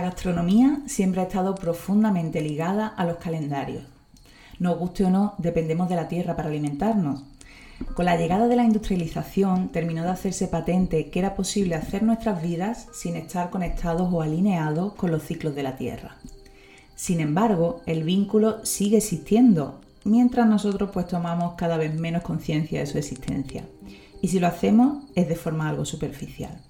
gastronomía siempre ha estado profundamente ligada a los calendarios. Nos guste o no, dependemos de la tierra para alimentarnos. Con la llegada de la industrialización terminó de hacerse patente que era posible hacer nuestras vidas sin estar conectados o alineados con los ciclos de la tierra. Sin embargo, el vínculo sigue existiendo, mientras nosotros pues tomamos cada vez menos conciencia de su existencia. Y si lo hacemos es de forma algo superficial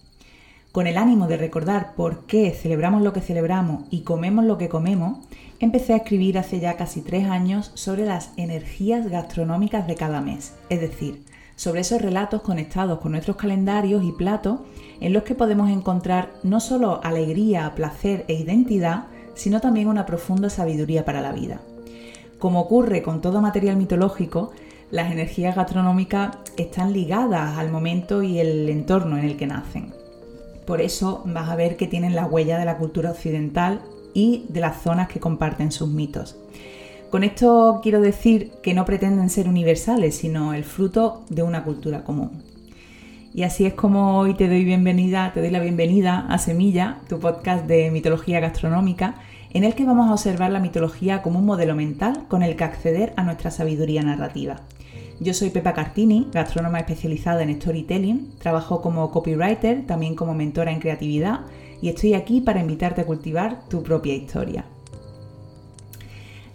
con el ánimo de recordar por qué celebramos lo que celebramos y comemos lo que comemos, empecé a escribir hace ya casi tres años sobre las energías gastronómicas de cada mes, es decir, sobre esos relatos conectados con nuestros calendarios y platos en los que podemos encontrar no solo alegría, placer e identidad, sino también una profunda sabiduría para la vida. Como ocurre con todo material mitológico, las energías gastronómicas están ligadas al momento y el entorno en el que nacen. Por eso vas a ver que tienen la huella de la cultura occidental y de las zonas que comparten sus mitos. Con esto quiero decir que no pretenden ser universales, sino el fruto de una cultura común. Y así es como hoy te doy bienvenida, te doy la bienvenida a Semilla, tu podcast de mitología gastronómica, en el que vamos a observar la mitología como un modelo mental con el que acceder a nuestra sabiduría narrativa. Yo soy Pepa Cartini, gastrónoma especializada en storytelling, trabajo como copywriter, también como mentora en creatividad y estoy aquí para invitarte a cultivar tu propia historia.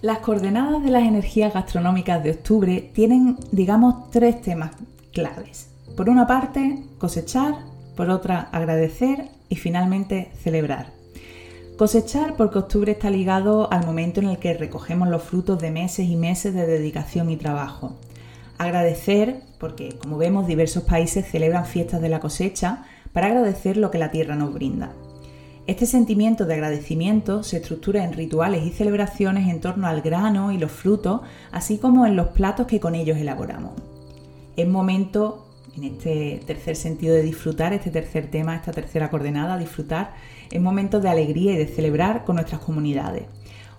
Las coordenadas de las energías gastronómicas de octubre tienen, digamos, tres temas claves. Por una parte, cosechar, por otra, agradecer y finalmente celebrar. Cosechar porque octubre está ligado al momento en el que recogemos los frutos de meses y meses de dedicación y trabajo. Agradecer, porque como vemos diversos países celebran fiestas de la cosecha para agradecer lo que la tierra nos brinda. Este sentimiento de agradecimiento se estructura en rituales y celebraciones en torno al grano y los frutos, así como en los platos que con ellos elaboramos. Es momento, en este tercer sentido de disfrutar, este tercer tema, esta tercera coordenada, disfrutar, es momento de alegría y de celebrar con nuestras comunidades.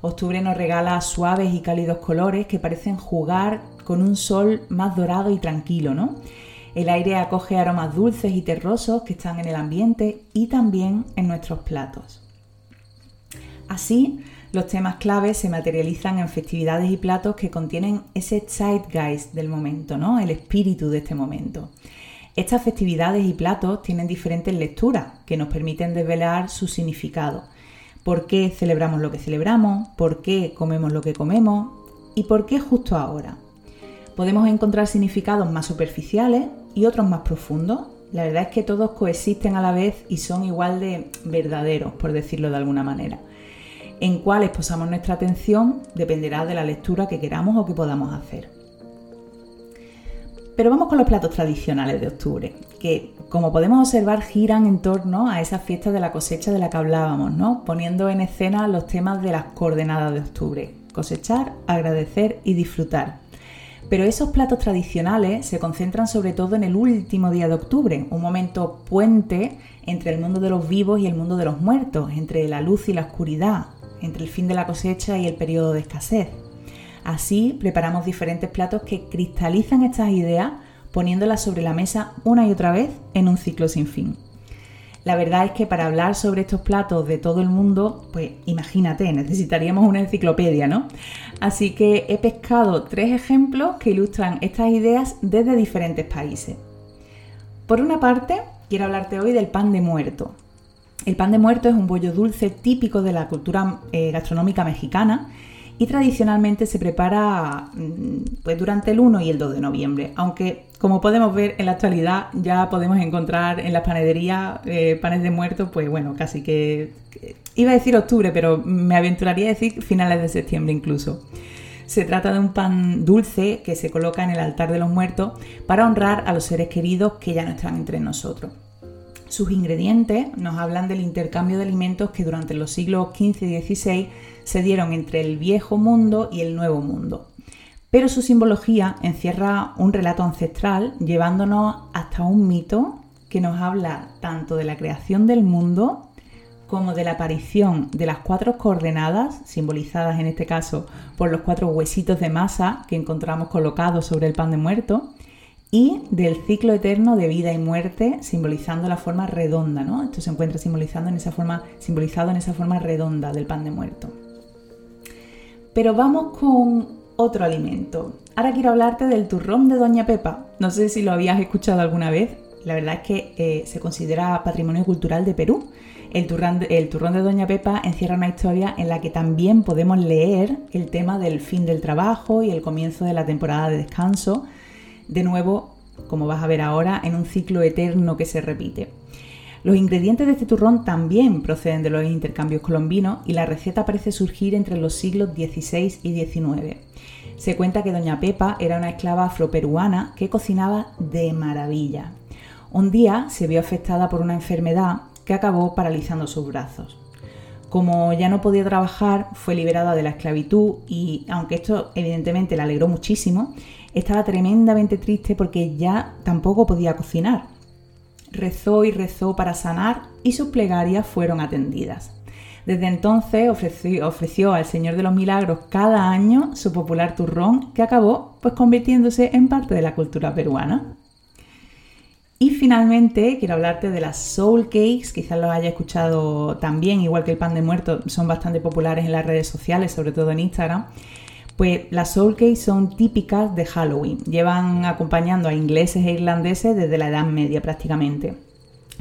Octubre nos regala suaves y cálidos colores que parecen jugar con un sol más dorado y tranquilo, ¿no? El aire acoge aromas dulces y terrosos que están en el ambiente y también en nuestros platos. Así, los temas claves se materializan en festividades y platos que contienen ese zeitgeist del momento, ¿no? El espíritu de este momento. Estas festividades y platos tienen diferentes lecturas que nos permiten desvelar su significado por qué celebramos lo que celebramos, por qué comemos lo que comemos y por qué justo ahora. Podemos encontrar significados más superficiales y otros más profundos. La verdad es que todos coexisten a la vez y son igual de verdaderos, por decirlo de alguna manera. En cuáles posamos nuestra atención dependerá de la lectura que queramos o que podamos hacer. Pero vamos con los platos tradicionales de octubre, que como podemos observar giran en torno a esa fiesta de la cosecha de la que hablábamos, ¿no? poniendo en escena los temas de las coordenadas de octubre, cosechar, agradecer y disfrutar. Pero esos platos tradicionales se concentran sobre todo en el último día de octubre, un momento puente entre el mundo de los vivos y el mundo de los muertos, entre la luz y la oscuridad, entre el fin de la cosecha y el periodo de escasez. Así preparamos diferentes platos que cristalizan estas ideas poniéndolas sobre la mesa una y otra vez en un ciclo sin fin. La verdad es que para hablar sobre estos platos de todo el mundo, pues imagínate, necesitaríamos una enciclopedia, ¿no? Así que he pescado tres ejemplos que ilustran estas ideas desde diferentes países. Por una parte, quiero hablarte hoy del pan de muerto. El pan de muerto es un bollo dulce típico de la cultura eh, gastronómica mexicana y tradicionalmente se prepara mm, pues, durante el 1 y el 2 de noviembre, aunque como podemos ver en la actualidad ya podemos encontrar en las panaderías eh, panes de muerto, pues bueno, casi que, iba a decir octubre, pero me aventuraría a decir finales de septiembre incluso. Se trata de un pan dulce que se coloca en el altar de los muertos para honrar a los seres queridos que ya no están entre nosotros. Sus ingredientes nos hablan del intercambio de alimentos que durante los siglos XV y XVI se dieron entre el viejo mundo y el nuevo mundo. Pero su simbología encierra un relato ancestral llevándonos hasta un mito que nos habla tanto de la creación del mundo como de la aparición de las cuatro coordenadas, simbolizadas en este caso por los cuatro huesitos de masa que encontramos colocados sobre el pan de muerto, y del ciclo eterno de vida y muerte, simbolizando la forma redonda, ¿no? Esto se encuentra simbolizando en esa forma, simbolizado en esa forma redonda del pan de muerto. Pero vamos con otro alimento. Ahora quiero hablarte del turrón de Doña Pepa. No sé si lo habías escuchado alguna vez. La verdad es que eh, se considera patrimonio cultural de Perú. El turrón, el turrón de Doña Pepa encierra una historia en la que también podemos leer el tema del fin del trabajo y el comienzo de la temporada de descanso de nuevo, como vas a ver ahora, en un ciclo eterno que se repite. Los ingredientes de este turrón también proceden de los intercambios colombinos y la receta parece surgir entre los siglos XVI y XIX. Se cuenta que Doña Pepa era una esclava afroperuana que cocinaba de maravilla. Un día se vio afectada por una enfermedad que acabó paralizando sus brazos. Como ya no podía trabajar, fue liberada de la esclavitud y, aunque esto evidentemente la alegró muchísimo, estaba tremendamente triste porque ya tampoco podía cocinar. Rezó y rezó para sanar y sus plegarias fueron atendidas. Desde entonces ofreció, al Señor de los Milagros cada año su popular turrón que acabó pues convirtiéndose en parte de la cultura peruana. Y finalmente quiero hablarte de las soul cakes, quizás lo haya escuchado también, igual que el pan de muerto, son bastante populares en las redes sociales, sobre todo en Instagram. Pues las soul cakes son típicas de Halloween, llevan acompañando a ingleses e irlandeses desde la Edad Media prácticamente.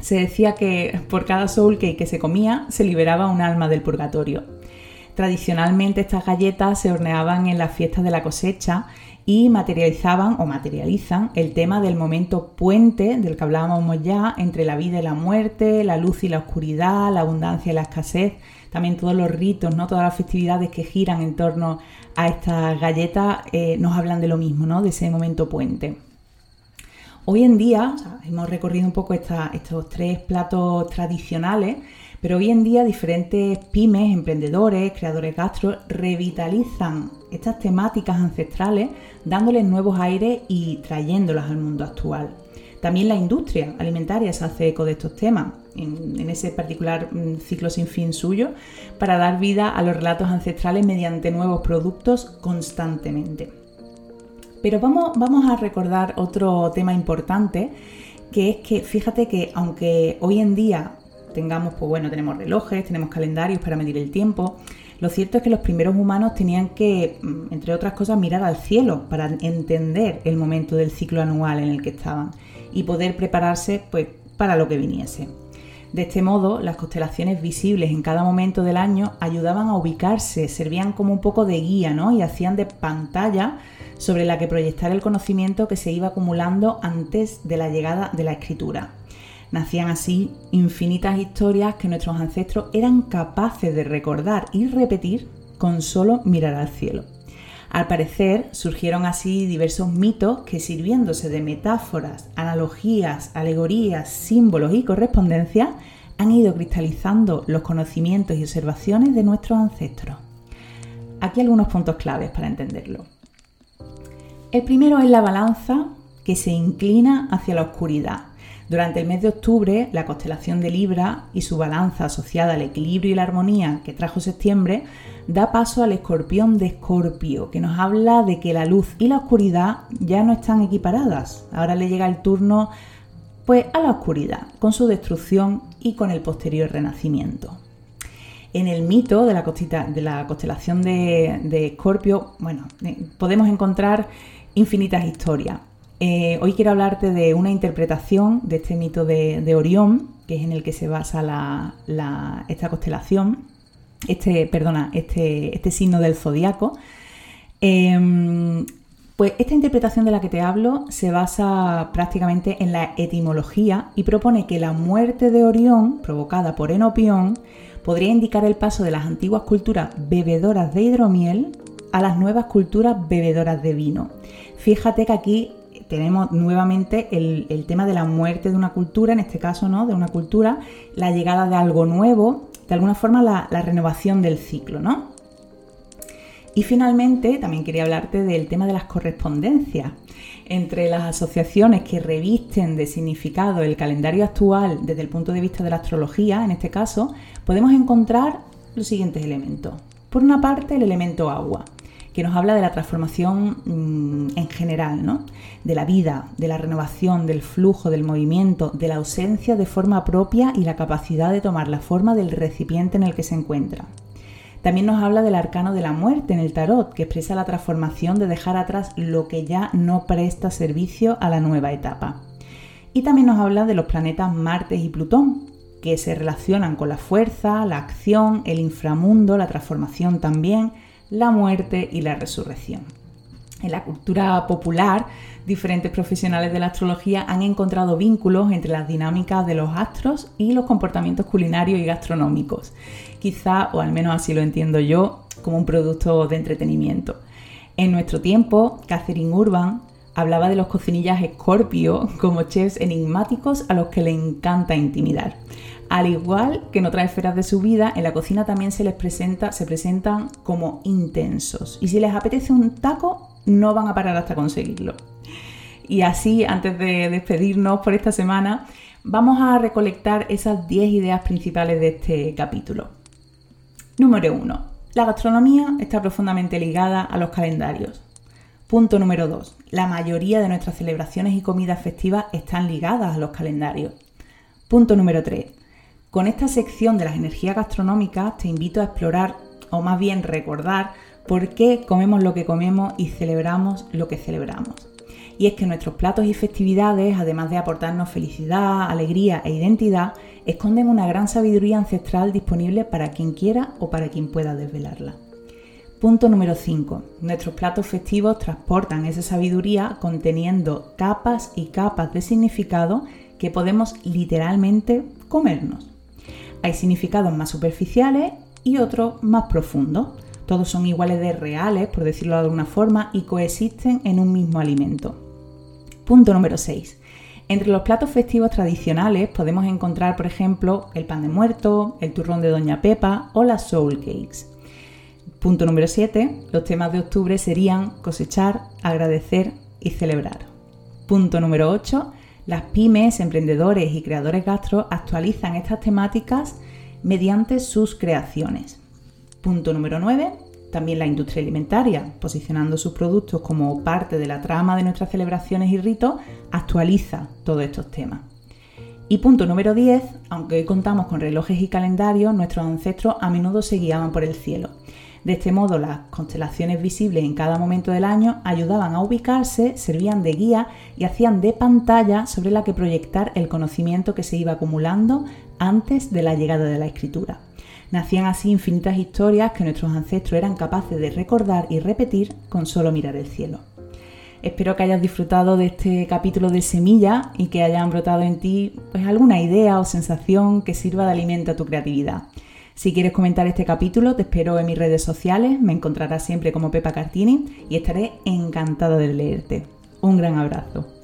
Se decía que por cada soul cake que se comía se liberaba un alma del purgatorio. Tradicionalmente estas galletas se horneaban en las fiestas de la cosecha y materializaban o materializan el tema del momento puente del que hablábamos ya entre la vida y la muerte, la luz y la oscuridad, la abundancia y la escasez, también todos los ritos, ¿no? todas las festividades que giran en torno a estas galletas eh, nos hablan de lo mismo, ¿no? de ese momento puente. Hoy en día, hemos recorrido un poco estos tres platos tradicionales, pero hoy en día diferentes pymes, emprendedores, creadores gastro revitalizan estas temáticas ancestrales dándoles nuevos aires y trayéndolas al mundo actual. También la industria alimentaria se hace eco de estos temas, en, ese particular mm, ciclo sin fin suyo, para dar vida a los relatos ancestrales mediante nuevos productos constantemente. Pero vamos, vamos a recordar otro tema importante, que es que fíjate que aunque hoy en día tengamos, pues bueno, tenemos relojes, tenemos calendarios para medir el tiempo. Lo cierto es que los primeros humanos tenían que, mm, entre otras cosas, mirar al cielo para entender el momento del ciclo anual en el que estaban y poder prepararse pues, para lo que viniese. De este modo, las constelaciones visibles en cada momento del año ayudaban a ubicarse, servían como un poco de guía ¿no? y hacían de pantalla sobre la que proyectar el conocimiento que se iba acumulando antes de la llegada de la escritura. Nacían así infinitas historias que nuestros ancestros eran capaces de recordar y repetir con solo mirar al cielo. Al parecer surgieron así diversos mitos que sirviéndose de metáforas, analogías, alegorías, símbolos y correspondencias han ido cristalizando los conocimientos y observaciones de nuestros ancestros. Aquí algunos puntos claves para entenderlo. El primero es la balanza que se inclina hacia la oscuridad, durante el mes de octubre, la constelación de Libra y su balanza asociada al equilibrio y la armonía que trajo septiembre da paso al escorpión de Escorpio, que nos habla de que la luz y la oscuridad ya no están equiparadas. Ahora le llega el turno pues a la oscuridad, con su destrucción y con el posterior renacimiento. En el mito de la, constelación de Escorpio, bueno, eh, podemos encontrar infinitas historias. Eh, hoy quiero hablarte de una interpretación de este mito de, Orión, que es en el que se basa esta constelación, este, perdona, este, este signo del zodiaco. Em, pues esta interpretación de la que te hablo se basa prácticamente en la etimología y propone que la muerte de Orión, provocada por Enopión, podría indicar el paso de las antiguas culturas bebedoras de hidromiel a las nuevas culturas bebedoras de vino. Fíjate que aquí tenemos nuevamente el, tema de la muerte de una cultura, en este caso, ¿no? De una cultura, la llegada de algo nuevo, de alguna forma la, renovación del ciclo, ¿no? Y finalmente, también quería hablarte del tema de las correspondencias. Entre las asociaciones que revisten de significado el calendario actual desde el punto de vista de la astrología, en este caso, podemos encontrar los siguientes elementos. Por una parte, el elemento agua, que nos habla de la transformación mm, en general, ¿no? de la vida, de la renovación, del flujo, del movimiento, de la ausencia de forma propia y la capacidad de tomar la forma del recipiente en el que se encuentra. También nos habla del arcano de la muerte en el tarot, que expresa la transformación de dejar atrás lo que ya no presta servicio a la nueva etapa. Y también nos habla de los planetas Marte y Plutón, que se relacionan con la fuerza, la acción, el inframundo, la transformación también, la muerte y la resurrección. En la cultura popular, diferentes profesionales de la astrología han encontrado vínculos entre las dinámicas de los astros y los comportamientos culinarios y gastronómicos. Quizá, o al menos así lo entiendo yo, como un producto de entretenimiento. En nuestro tiempo, Catherine Urban hablaba de los cocinillas Scorpio como chefs enigmáticos a los que le encanta intimidar. Al igual que en otras esferas de su vida, en la cocina también se les presenta, se presentan como intensos. Y si les apetece un taco, no van a parar hasta conseguirlo. Y así, antes de despedirnos por esta semana, vamos a recolectar esas 10 ideas principales de este capítulo. Número 1. La gastronomía está profundamente ligada a los calendarios. Punto número 2. La mayoría de nuestras celebraciones y comidas festivas están ligadas a los calendarios. Punto número 3. Con esta sección de las energías gastronómicas te invito a explorar, o más bien recordar, por qué comemos lo que comemos y celebramos lo que celebramos. Y es que nuestros platos y festividades, además de aportarnos felicidad, alegría e identidad, esconden una gran sabiduría ancestral disponible para quien quiera o para quien pueda desvelarla. Punto número 5. Nuestros platos festivos transportan esa sabiduría conteniendo capas y capas de significado que podemos literalmente comernos. Hay significados más superficiales y otros más profundos. Todos son iguales de reales, por decirlo de alguna forma, y coexisten en un mismo alimento. Punto número 6. Entre los platos festivos tradicionales podemos encontrar, por ejemplo, el pan de muerto, el turrón de Doña Pepa o las soul cakes. Punto número 7. Los temas de octubre serían cosechar, agradecer y celebrar. Punto número 8. Las pymes, emprendedores y creadores gastro actualizan estas temáticas mediante sus creaciones. Punto número 9. También la industria alimentaria, posicionando sus productos como parte de la trama de nuestras celebraciones y ritos, actualiza todos estos temas. Y punto número 10, aunque hoy contamos con relojes y calendarios, nuestros ancestros a menudo se guiaban por el cielo de este modo, las constelaciones visibles en cada momento del año ayudaban a ubicarse, servían de guía y hacían de pantalla sobre la que proyectar el conocimiento que se iba acumulando antes de la llegada de la escritura. Nacían así infinitas historias que nuestros ancestros eran capaces de recordar y repetir con solo mirar el cielo. Espero que hayas disfrutado de este capítulo de Semilla y que hayan brotado en ti pues, alguna idea o sensación que sirva de alimento a tu creatividad. Si quieres comentar este capítulo, te espero en mis redes sociales, me encontrarás siempre como Pepa Cartini y estaré encantada de leerte. Un gran abrazo.